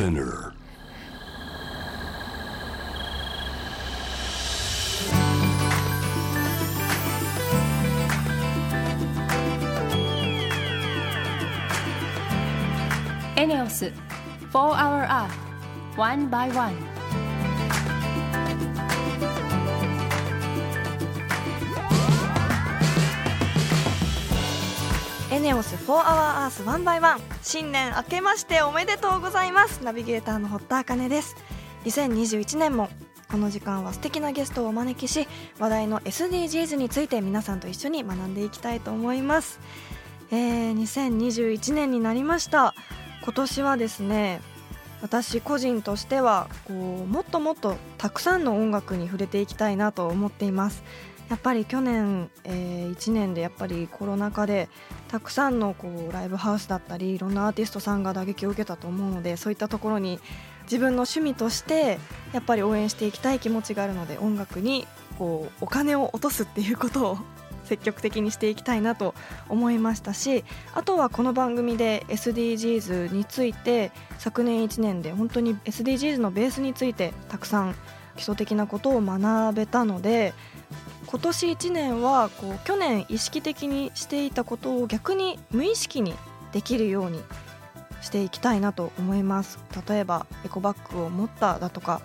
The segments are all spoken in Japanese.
Spinner. エネオス4 Hour Earth One by One ネオス4 Hour Earth 1 by 1新年明けましておめでとうございます。ナビゲーターの堀田茜です。2021年もこの時間は素敵なゲストをお招きし話題の SDGs について皆さんと一緒に学んでいきたいと思います、えー、2021年になりました。今年はですね私個人としてはこうもっともっとたくさんの音楽に触れていきたいなと思っています。やっぱり去年、えー、1年でやっぱりコロナ禍でたくさんのこうライブハウスだったりいろんなアーティストさんが打撃を受けたと思うのでそういったところに自分の趣味としてやっぱり応援していきたい気持ちがあるので音楽にこうお金を落とすっていうことを 積極的にしていきたいなと思いましたしあとはこの番組で SDGs について昨年1年で本当に SDGs のベースについてたくさん基礎的なことを学べたので今年1年はこう去年意識的にしていたことを逆に無意識にできるようにしていきたいなと思います。例えばエコバッグを持っただとか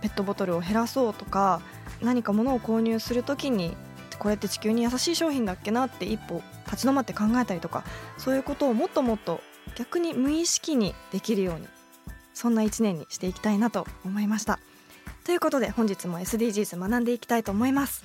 ペットボトルを減らそうとか何か物を購入する時にこれって地球に優しい商品だっけなって一歩立ち止まって考えたりとかそういうことをもっともっと逆に無意識にできるようにそんな1年にしていきたいなと思いました。ということで本日も SDGs 学んでいきたいと思います。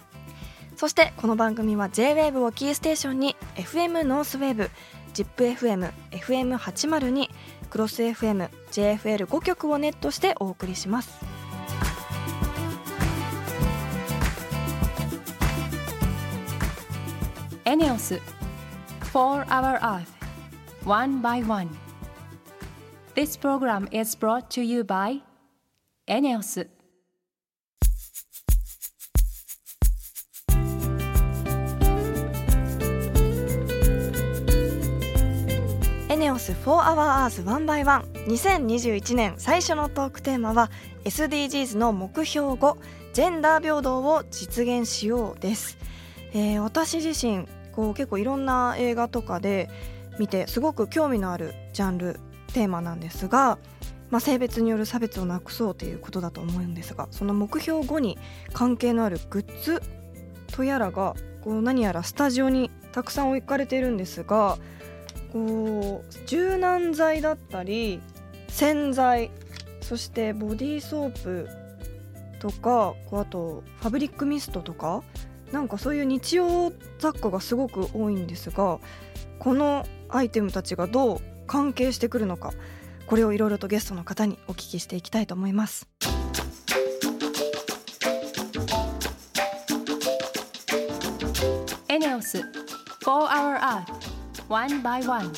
そしてこの番組は JWAVE をキーステーションに FM ノースウェーブ ZIPFM、FM802 クロス FM、JFL5 曲をネットしてお送りしますエネオス4 Hour Earth One by One This program is brought to you by エネオスネオス4 Hour Earth 1 by 1 2021年最初のトークテーマは SDGs の目標5ジェンダー平等を実現しようです、えー私自身こう結構いろんな映画とかで見てすごく興味のあるジャンルテーマなんですが、まあ、性別による差別をなくそうということだと思うんですがその目標5に関係のあるグッズとやらがこう何やらスタジオにたくさん置かれているんですがこう柔軟剤だったり洗剤そしてボディーソープとかこうあとファブリックミストとかなんかそういう日用雑貨がすごく多いんですがこのアイテムたちがどう関係してくるのかこれをいろいろとゲストの方にお聞きしていきたいと思います。エネオス4 Hour Earth One by One.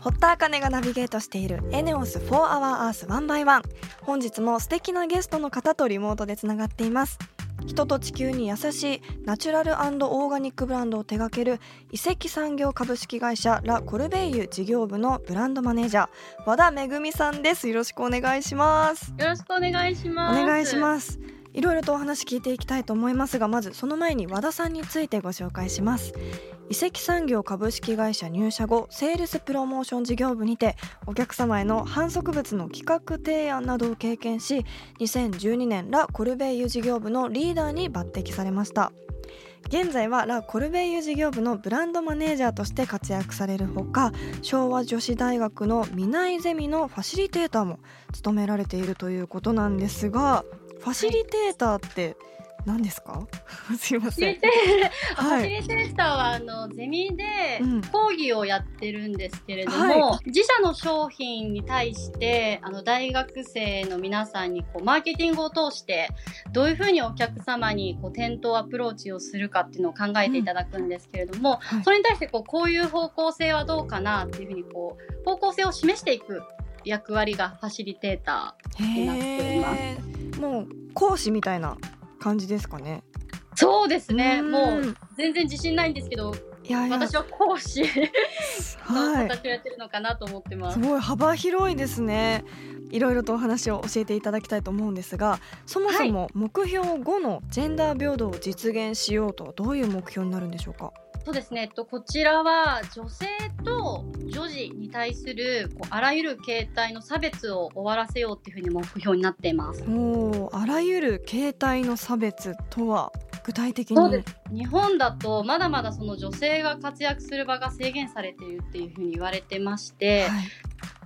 堀田茜がナビゲートしているエネオス4 Hour Earth 1 by 1本日も素敵なゲストの方とリモートでつながっています。人と地球に優しいナチュラルオーガニックブランドを手掛ける移籍産業株式会社ラ・コルベイユ事業部のブランドマネージャー和田めぐみさんです。よろしくお願いします。よろしくお願いしおます。願いします。いろいろとお話聞いていきたいと思いますがまずその前に和田さんについてご紹介します移籍産業株式会社入社後セールスプロモーション事業部にてお客様への販促物の企画提案などを経験し2012年ラ・コルベイユ事業部のリーダーに抜擢されました。現在はラ・コルベイユ事業部のブランドマネージャーとして活躍されるほか昭和女子大学の南井ゼミのファシリテーターも務められているということなんですがファシリテーターって何ですか？すいません。フ はい。ァシリテーターはあのゼミでうん。講義をやってるんですけれども、は自社の商品に対してあの大学生の皆さんにこうマーケティングを通してどういうふうにお客様にこう店頭アプローチをするかっていうのを考えていただくんですけれども、はい。それに対してこうこういう方向性はどうかなっていうふうにこう方向性を示していく役割がファシリテータになっています。もう講師みたいな感じですかね。ーそうですね。うん。もう全然自信ないんですけどいや私は講師の はい。形をやってるのかなと思ってます。す。ごい幅広いですね。いろいろとお話を教えていただきたいと思うんですがそもそも目標5のジェンダー平等を実現しようとはどういう目標になるんでしょうか？そうですね、えっと、こちらは女性と女児に対するこうあらゆる形態の差別を終わらせようっていうふうに目標になっています。おーあらゆる形態の差別とは具体的に？日本だとまだまだその女性が活躍する場が制限されているっていうふうに言われてまして、はい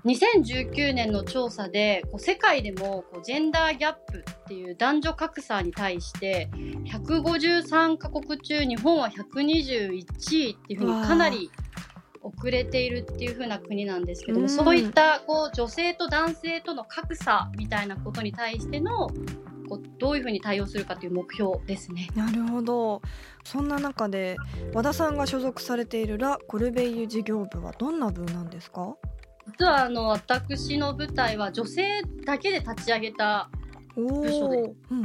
2019年の調査でこう世界でもこうジェンダーギャップっていう男女格差に対して153カ国中日本は121位っていうふうにかなり遅れているっていう風な国なんですけども、うん。そういったこう女性と男性との格差みたいなことに対してのこうどういうふうに対応するかという目標ですね。なるほど。そんな中で和田さんが所属されているラ・コルベイユ事業部はどんな部なんですか？実はあの私の部隊は女性だけで立ち上げたお部署でー。うん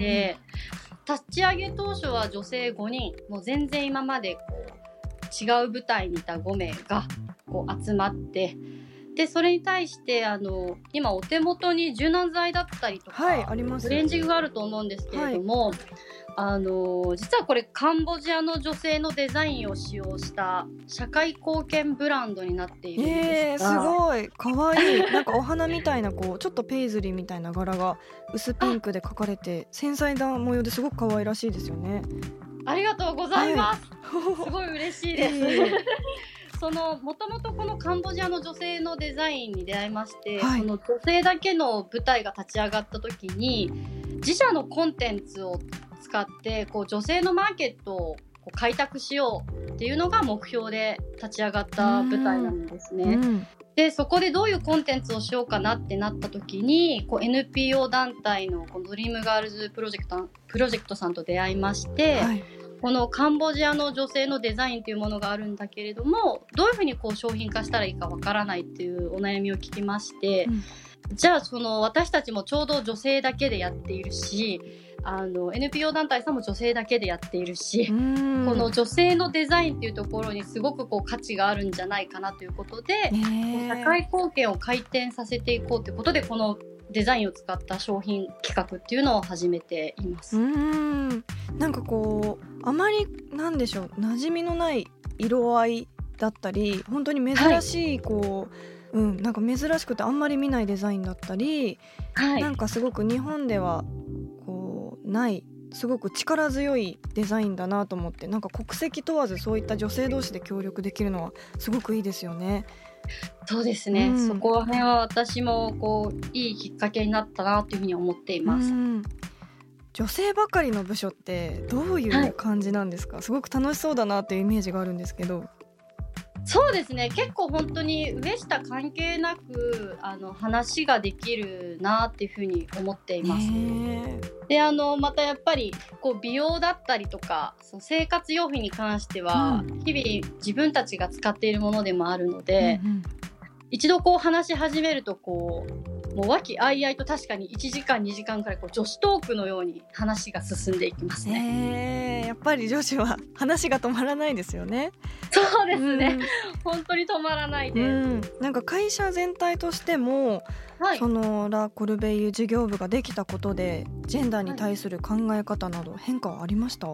立ち上げ当初は女性5人もう全然今までこう違う部隊にいた5名がこう集まってでそれに対してあの今お手元に柔軟剤だったりとか、はいあります。オレンジがあると思うんですけれども、あの実はこれカンボジアの女性のデザインを使用した社会貢献ブランドになっているんえー、ですが、すごい。可愛い。なんかお花みたいなこうちょっとペイズリーみたいな柄が薄ピンクで描かれて繊細な模様ですごく可愛らしいですよね。ありがとうございます、すごい嬉しいです。いえいえそのもともとこのカンボジアの女性のデザインに出会いまして、はい。その女性だけの舞台が立ち上がった時に自社のコンテンツを使ってこう女性のマーケットをこう開拓しようっていうのが目標で立ち上がった舞台なんですね。うん。でそこでどういうコンテンツをしようかなってなった時にこう NPO 団体のこのドリームガールズプロジェクトプロジェクトさんと出会いまして、はいこのカンボジアの女性のデザインというものがあるんだけれどもどういうふうにこう商品化したらいいかわからないっていうお悩みを聞きまして、じゃあその私たちもちょうど女性だけでやっているしあの NPO 団体さんも女性だけでやっているし、うん。この女性のデザインっていうところにすごくこう価値があるんじゃないかなということで、社会貢献を回転させていこうということでこのデザインを使った商品企画っていうのを始めています。うん。なんかこうあまりなんでしょう。馴染みのない色合いだったり本当に珍しい。こう、うん。なんか珍しくてあんまり見ないデザインだったり、はい。なんかすごく日本ではこうないすごく力強いデザインだなと思ってなんか国籍問わずそういった女性同士で協力できるのはすごくいいですよね。そうですね、うん。そこら辺は私もこういいきっかけになったなというふうに思っています。うん。女性ばかりの部署ってどういう感じなんですか、すごく楽しそうだなっていうイメージがあるんですけど。そうですね。結構本当に上下関係なくあの話ができるなっていうふうに思っています。ねであのまたやっぱりこう美容だったりとかその生活用品に関しては、う日々自分たちが使っているものでもあるのえで、うんうん。一度こう話し始めるとこうもう和気あいあいと確かに1時間2時間くらいこう女子トークのように話が進んでいきますね。えーやっぱり女子は 話が止まらないですよね。そうですね、本当に止まらないうん。でうんなんか会社全体としても、す。はい。そのラ・コルベイユ事業部ができたことでジェンダーに対する考え方など変化はありました？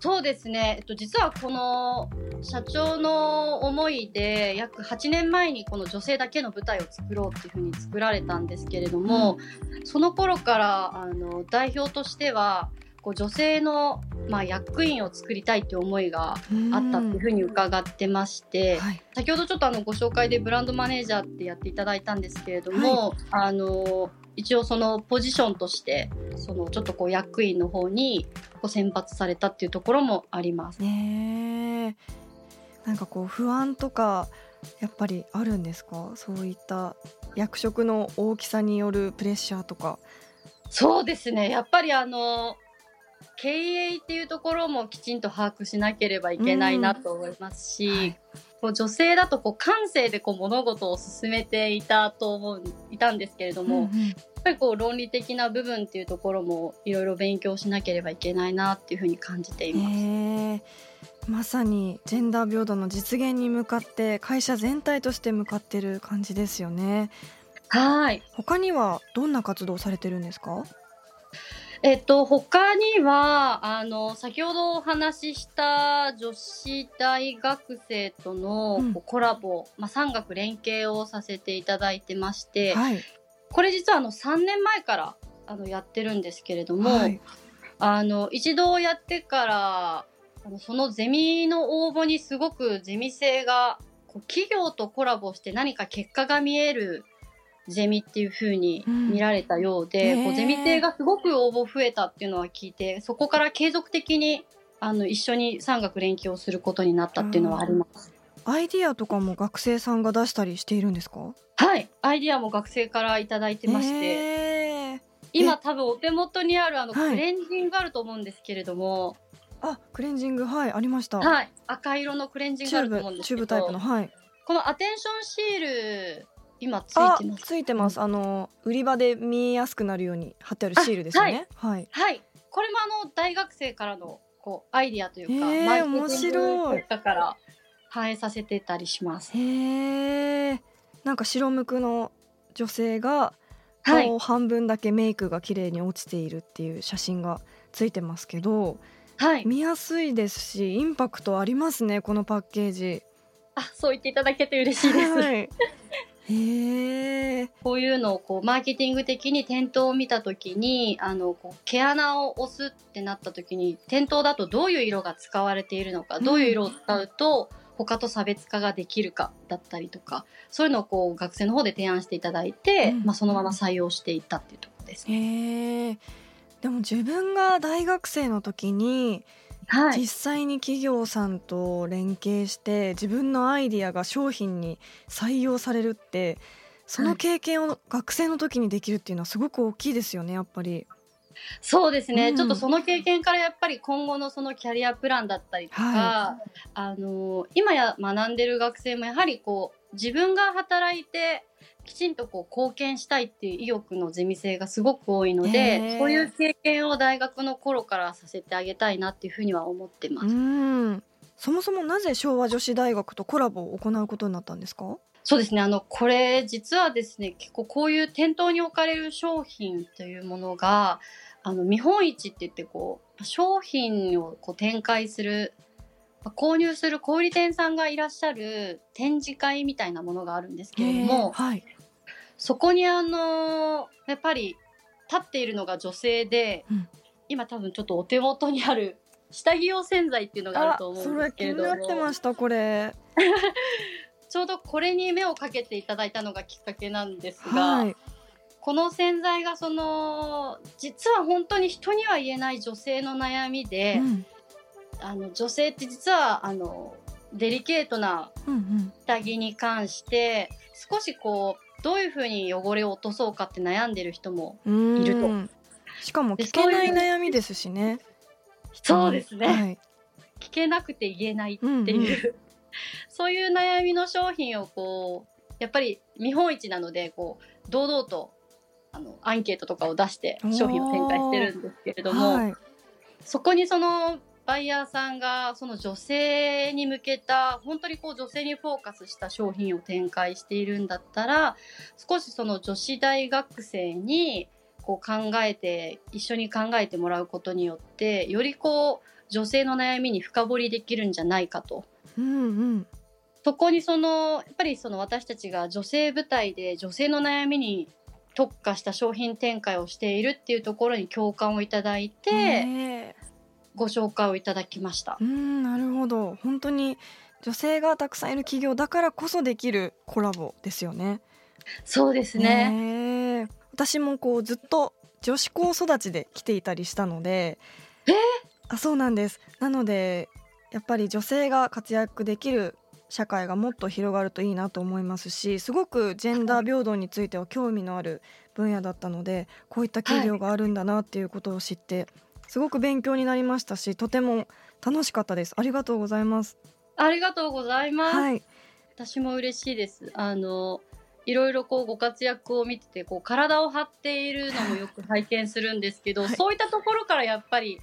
そうですね、えっと、実はこの社長の思いで約8年前にこの女性だけの舞台を作ろうっていうふうに作られたんですけれども、その頃からあの代表としてはこう女性の、まあ、役員を作りたいっていう思いがあったっていうふうに伺ってまして、はい。先ほどちょっとあのご紹介でブランドマネージャーってやっていただいたんですけれども、あの一応そのポジションとしてそのちょっとこう役員の方にこう選抜されたっていうところもあります。ねえ。なんかこう不安とかやっぱりあるんですか？そういった役職の大きさによるプレッシャーとか。そうですね。やっぱりあの経営っていうところもきちんと把握しなければいけないなと思いますし、はい。こう女性だとこう感性でこう物事を進めていたと思ういたんですけれども、やっうん。うんぱりこう論理的な部分っていうところもいろいろ勉強しなければいけないなっていうふうに感じています。まさにジェンダー平等の実現に向かって会社全体として向かってる感じですよね。はい。他にはどんな活動をされてるんですか？えっと、他には、あの、先ほどお話しした女子大学生とのうん。こうコラボ、まあ、産学連携をさせていただいてまして、はい。これ実はあの3年前からあのやってるんですけれども、はい。あの、一度やってから、あのそのゼミの応募にすごくゼミ生が、こう企業とコラボして何か結果が見えるゼミっていう風に見られたようで、うんこうゼミ生がすごく応募増えたっていうのは聞いて、そこから継続的にあの一緒に産学連携をすることになったっていうのはあります。アイディアとかも学生さんが出したりしているんですか？はい。アイディアも学生からいただいてまして、今多分お手元にあるあのはい。クレンジングあると思うんですけれども、あクレンジングはいありました、はい。赤色のクレンジングあると思うんですけど、チューブタイプのはい。このアテンションシール、今ついあてます。ついてますあの売り場で見えやすくなるように貼ってあるシールですよねはいはい。これもあの大学生からのこうアイディアというか、へー面白い結果から反映させてたりします。へえなんか白無垢の女性がはい顔半分だけメイクが綺麗に落ちているっていう写真がついてますけどはい。見やすいですしインパクトありますねこのパッケージあ、そう言っていただけて嬉しいです。はいこういうのをこうマーケティング的に店頭を見たときに、あのこう毛穴を押すってなったときに、店頭だとどういう色が使われているのか、うん。どういう色を使うと他と差別化ができるかだったりとか、そういうのをこう学生の方で提案していただいて、うん。まあそのまま採用していったっていうところですね。でも自分が大学生の時にはい。実際に企業さんと連携して自分のアイディアが商品に採用されるってその経験を学生の時にできるっていうのはすごく大きいですよねやっぱり。そうですね、うんちょっとその経験からやっぱり今後のそのキャリアプランだったりとか、はあの今や学んでる学生もやはりこう自分が働いてきちんとこう貢献したいっていう意欲のゼミ生がすごく多いのへでー。そういう経験を大学の頃からさせてあげたいなっていうふうには思ってます。うん。そもそもなぜ昭和女子大学とコラボを行うことになったんですか？そうですね。あの、これ、実はですね、結構こういう店頭に置かれる商品というものが、あの、見本市って言って、こう、商品をこう展開する、まあ購入する小売店さんがいらっしゃる展示会みたいなものがあるんですけれども、はいそこにあの、やっぱり立っているのが女性で、うん。今多分ちょっとお手元にある下着用洗剤っていうのがあると思そうんでれ気にすけれども。なってましたこれ。ちょうどこれに目をかけていただいたのがきっかけなんですが、はい。この洗剤がその実は本当に人には言えない女性の悩みで、うん。あの女性って実はあのデリケートなうん。下着に関して少しこうどういうふうに汚れを落とそうかって悩んでる人もうん。いると。しかもで聞けない悩みですしね。そうですね。はい。聞けなくて言えないっていう、うんうん。そういう悩みの商品をこうやっぱり見本市なのでこう堂々とあのアンケートとかを出して商品を展開してるんですけれども、はい。そこにそのバイヤーさんがその女性に向けた本当にこう女性にフォーカスした商品を展開しているんだったら少しその女子大学生にこう考えて一緒に考えてもらうことによってよりこう女性の悩みに深掘りできるんじゃないかと。うんうんそこにそのやっぱりその私たちが女性部隊で女性の悩みに特化した商品展開をしているっていうところに共感をいただいて、ご紹介をいただきましたう。んなるほど本当に女性がたくさんいる企業だからこそできるコラボですよね。そうですね。ねえ私もこうずっと女子校育ちで来ていたりしたのでえ？ーあそうなんですなのでやっぱり女性が活躍できる社会がもっと広がるといいなと思いますしすごくジェンダー平等については興味のある分野だったのでこういった企業があるんだなっていうことを知ってすごく勉強になりましたしとても楽しかったです。ありがとうございます。ありがとうございます。はい。私も嬉しいです。あの、いろいろこうご活躍を見てて、こう体を張っているのもよく拝見するんですけど、はい。そういったところからやっぱり、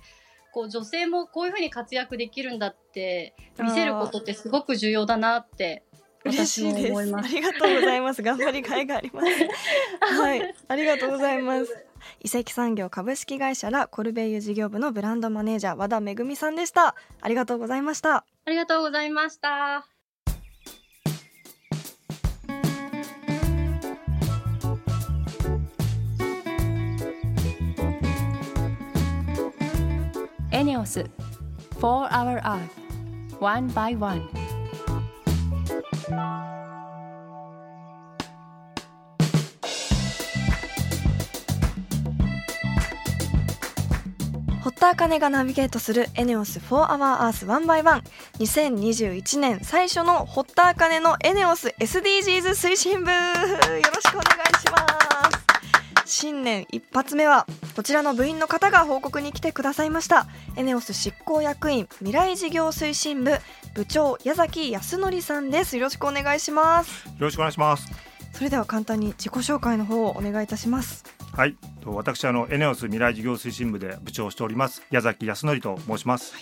こう女性もこういうふうに活躍できるんだって見せることってすごく重要だなって嬉私も思います。ありがとうございます。頑張りがいがあります。はい。ありがとうございます移籍産業株式会社らコルベイユ事業部のブランドマネージャー和田めぐみさんでした。ありがとうございました。ありがとうございました。ENEOS For Our Earth One by One 堀田茜がナビゲートするエネオス4 Hour Earth One by One 2021年最初の堀田茜のエネオス SDGs 推進部。よろしくお願いします。新年一発目はこちらの部員の方が報告に来てくださいました。エネオス執行役員未来事業推進部部長矢崎康則さんです。よろしくお願いします。よろしくお願いします。それでは簡単に自己紹介の方をお願いいたしますはい、と私あのエネオス未来事業推進部で部長をしております矢崎康則と申します。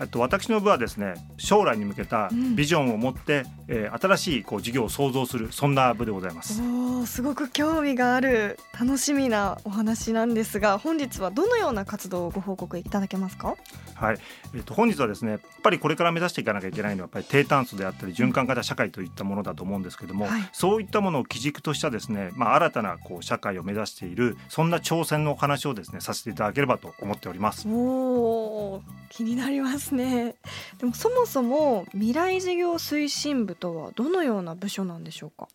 えっと私の部はですね将来に向けたうんビジョンを持って、えー新しいこう事業を創造するそんな部でございます。おーすごく興味がある楽しみなお話なんですが本日はどのような活動をご報告いただけますか？はい、えっと本日はですねやっぱりこれから目指していかなきゃいけないのはやっぱり低炭素であったり循環型社会といったものだと思うんですけども、はい。そういったものを基軸としたですねまあ新たなこう社会を目指しているそんな挑戦のお話をですねさせていただければと思っております。おー気になりますね。でもそもそも未来事業推進部とはどのような部署なんでしょうか？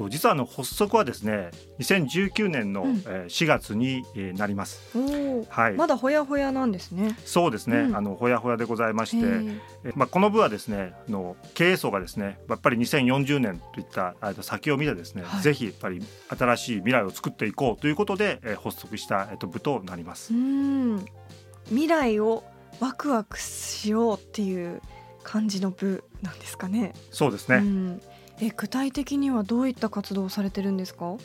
と実はあの発足はですね2019年の、うん。えー4月に、えーなります。おー。はい、まだほやほやなんですね。そうですね、うん。あのほやほやでございまして、まあ、この部はですねあの経営層がですねやっぱり2040年といった先を見てですね、はい。ぜひやっぱり新しい未来を作っていこうということで、えー発足した、えっと部となります。う。ん。未来をワクワクしようっていう感じの部なんですかね。そうですね、うん、え具体的にはどういった活動をされてるんですか？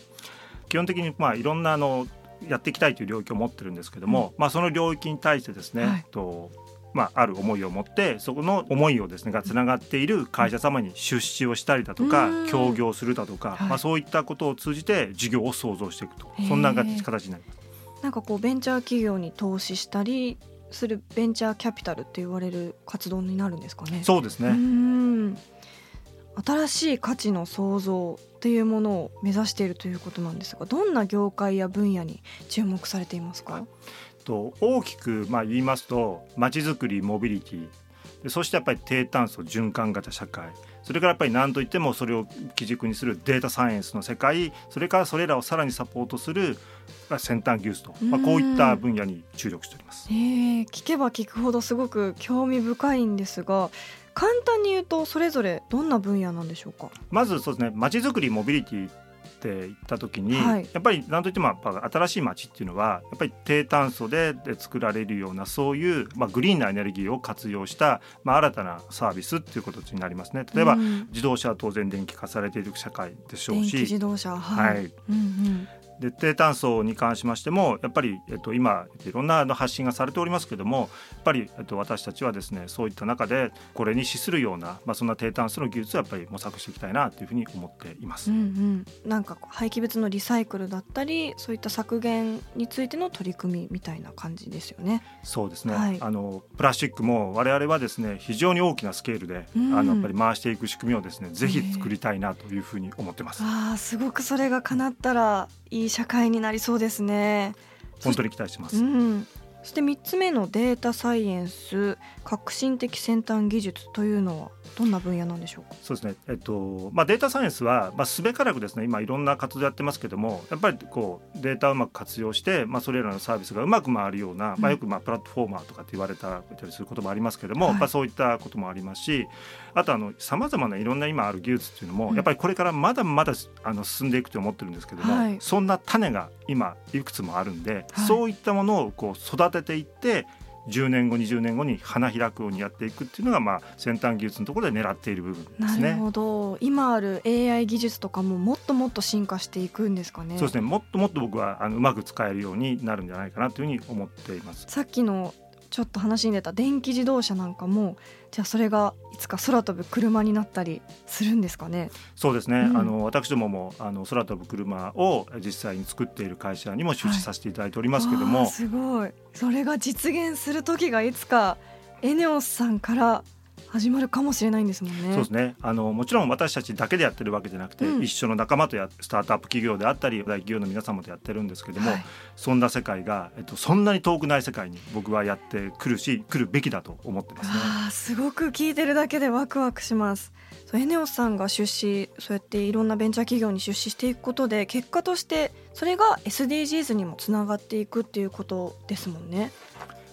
基本的にまあいろんなあのやっていきたいという領域を持ってるんですけども、まあその領域に対してですね、はい。とまあ、ある思いを持ってそこの思いをですねがつながっている会社様に出資をしたりだとか、うん。協業するだとか、はい。まあ、そういったことを通じて事業を創造していくと。そんな形になります。なんかこうベンチャー企業に投資したりするベンチャーキャピタルって言われる活動になるんですかね？そうですね、うん新しい価値の創造っていうものを目指しているということなんですがどんな業界や分野に注目されていますか、と大きくまあ言いますとまちづくりモビリティ。でそしてやっぱり低炭素循環型社会。それからやっぱり何といってもそれを基軸にするデータサイエンスの世界。それからそれらをさらにサポートするまあ先端技術と、まあ、こういった分野に注力しております。えー聞けば聞くほどすごく興味深いんですが簡単に言うとそれぞれどんな分野なんでしょうか？まずそうですねまちづくりモビリティって言った時に、はい。やっぱり何といっても新しい街っていうのはやっぱり低炭素でで作られるようなそういう、まあ、グリーンなエネルギーを活用した、まあ、新たなサービスっていうことになりますね。例えば、うん。自動車は当然電気化されている社会でしょう電気し自動車はい、はい、うんうんで低炭素に関しましてもやっぱり、えっと、今いろんな発信がされておりますけどもやっぱり、えっと、私たちはですねそういった中でこれに資するような、まあ、そんな低炭素の技術をやっぱり模索していきたいなというふうに思っています。うんうん、なんか廃棄物のリサイクルだったりそういった削減についての取り組みみたいな感じですよね。そうですね、はいあのプラスチックも我々はですね非常に大きなスケールで、うんあのやっぱり回していく仕組みをですねぜひ作りたいなというふうに思ってます。ああすごくそれが叶ったらいい社会になりそうですね。本当に期待してます。うん、そして3つ目のデータサイエンス革新的先端技術というのは？どんな分野なんでしょうか？そうですね、えっとまあ、データサイエンスは、まあ、すべからくですね今いろんな活動やってますけどもやっぱりこうデータをうまく活用して、まあ、それらのサービスがうまく回るような、まあ、よくまあプラットフォーマーとかって言われたりすることもありますけども、はい、やっぱそういったこともありますしあとさまざまないろんな今ある技術っていうのも、やっぱりこれからまだまだあの進んでいくと思ってるんですけども、はい、そんな種が今いくつもあるんで、はい、そういったものをこう育てていって10年後20年後に花開くようにやっていくっていうのが、まあ、先端技術のところで狙っている部分ですね。なるほど今ある AI 技術とかももっともっと進化していくんですかね。そうですねもっともっと僕はあのうまく使えるようになるんじゃないかなというふうに思っています。さっきのちょっと話に出た電気自動車なんかもじゃあそれがいつか空飛ぶ車になったりするんですかね？そうですね、うん、あの私どももあの空飛ぶ車を実際に作っている会社にも出資させていただいておりますけども、はい、すごい。それが実現する時がいつかエネオスさんから始まるかもしれないんですもんね。そうですね。あのもちろん私たちだけでやってるわけじゃなくて、うん、一緒の仲間とやスタートアップ企業であったり大企業の皆様とやってるんですけども、はい、そんな世界がえっとそんなに遠くない世界に僕はやってくるし来るべきだと思ってますね。あすごく聞いてるだけでワクワクします。エネオスさんが出資そうやっていろんなベンチャー企業に出資していくことで結果としてそれが SDGs にもつながっていくっていうことですもんね。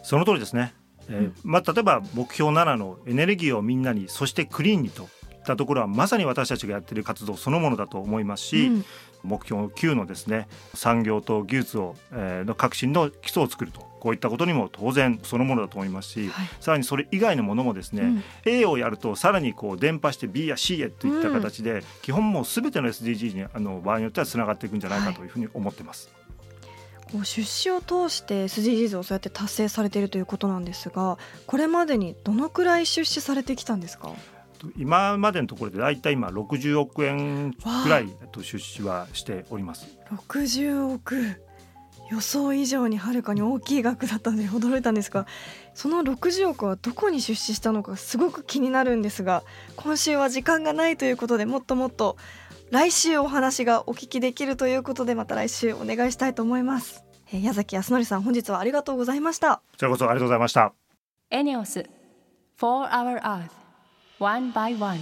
その通りですね。えーまあ、例えば目標7のエネルギーをみんなにそしてクリーンにといったところはまさに私たちがやっている活動そのものだと思いますし、うん、目標9のですね産業と技術を、えー、の革新の基礎を作るとこういったことにも当然そのものだと思いますし、はい、さらにそれ以外のものもですね、うん、A をやるとさらにこう伝播して B や C へといった形で、うん、基本もうすべての SDGs にあの場合によってはつながっていくんじゃないかというふうに思ってます。はいこう出資を通して SDGs をそうやって達成されているということなんですがこれまでにどのくらい出資されてきたんですか？今までのところで大体今60億円ぐらいと出資はしております。60億？予想以上にはるかに大きい額だったので驚いたんですがその60億はどこに出資したのかすごく気になるんですが今週は時間がないということでもっともっと来週お話がお聞きできるということでまた来週お願いしたいと思います、えー、矢崎康則さん本日はありがとうございました。こちらこそありがとうございました。エネオス For Our Earth One by One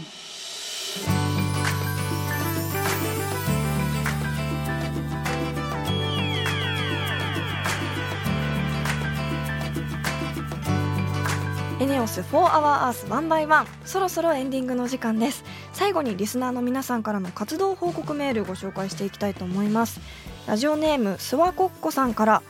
ネオス4 Hour Earth 1 by 1そろそろエンディングの時間です。最後にリスナーの皆さんからの活動報告メールご紹介していきたいと思います。ラジオネームスワコッコさんから。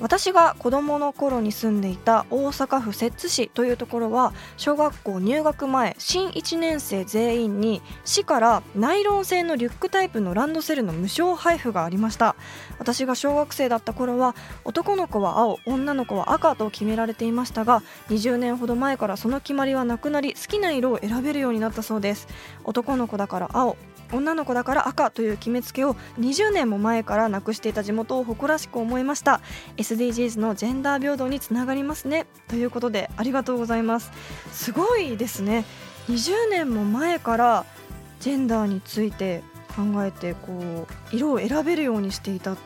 私が子供の頃に住んでいた大阪府摂津市というところは小学校入学前新1年生全員に市からナイロン製のリュックタイプのランドセルの無償配布がありました。私が小学生だった頃は男の子は青女の子は赤と決められていましたが20年ほど前からその決まりはなくなり好きな色を選べるようになったそうです。男の子だから青女の子だから赤という決めつけを20年も前からなくしていた地元を誇らしく思いました。SDGs のジェンダー平等につながりますね。ということでありがとうございます。すごいですね。20年も前からジェンダーについて考えてこう色を選べるようにしていた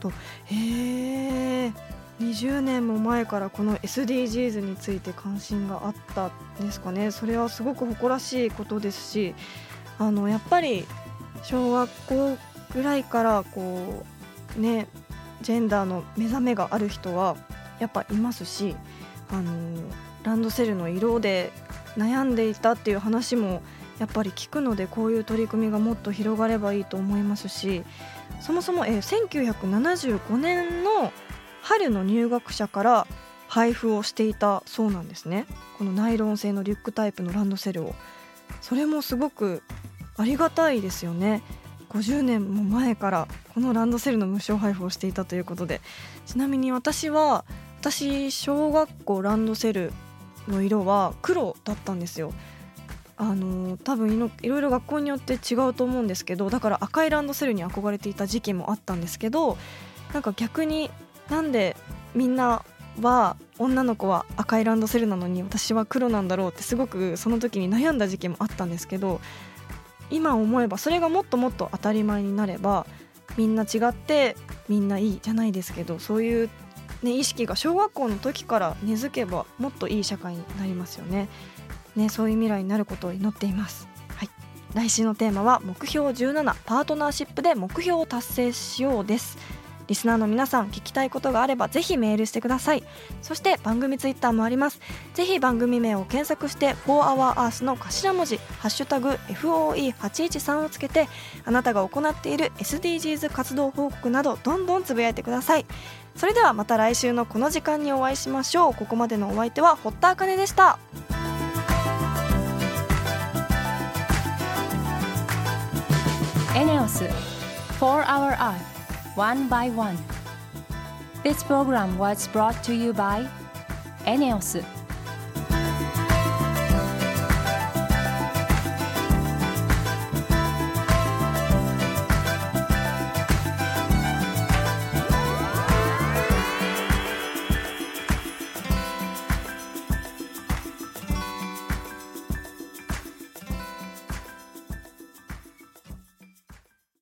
と。へえ20年も前からこの SDGs について関心があったんですかね。それはすごく誇らしいことですしあのやっぱり小学校ぐらいからこうねジェンダーの目覚めがある人はやっぱいますしあのランドセルの色で悩んでいたっていう話もやっぱり聞くのでこういう取り組みがもっと広がればいいと思いますしそもそも、え1975年の春の入学者から配布をしていたそうなんですね。このナイロン製のリュックタイプのランドセルを。それもすごくありがたいですよね。50年も前からこのランドセルの無償配布をしていたということで。ちなみに私は私小学校ランドセルの色は黒だったんですよ。あの多分いろいろ学校によって違うと思うんですけどだから赤いランドセルに憧れていた時期もあったんですけどなんか逆になんでみんなは女の子は赤いランドセルなのに私は黒なんだろうってすごくその時に悩んだ時期もあったんですけど今思えばそれがもっともっと当たり前になればみんな違ってみんないいじゃないですけどそういうね、意識が小学校の時から根付けばもっといい社会になりますよね。ねそういう未来になることを祈っています、はい、来週のテーマは目標17パートナーシップで目標を達成しようです。リスナーの皆さん聞きたいことがあればぜひメールしてください。そして番組ツイッターもあります。ぜひ番組名を検索して 4HourEarth の頭文字ハッシュタグ FOE813 をつけてあなたが行っている SDGs 活動報告などどんどんつぶやいてください。それではまた来週のこの時間にお会いしましょう。ここまでのお相手は堀田茜でした。エネオス4 Hour Earth one by one. This program was brought to you by ENEOS.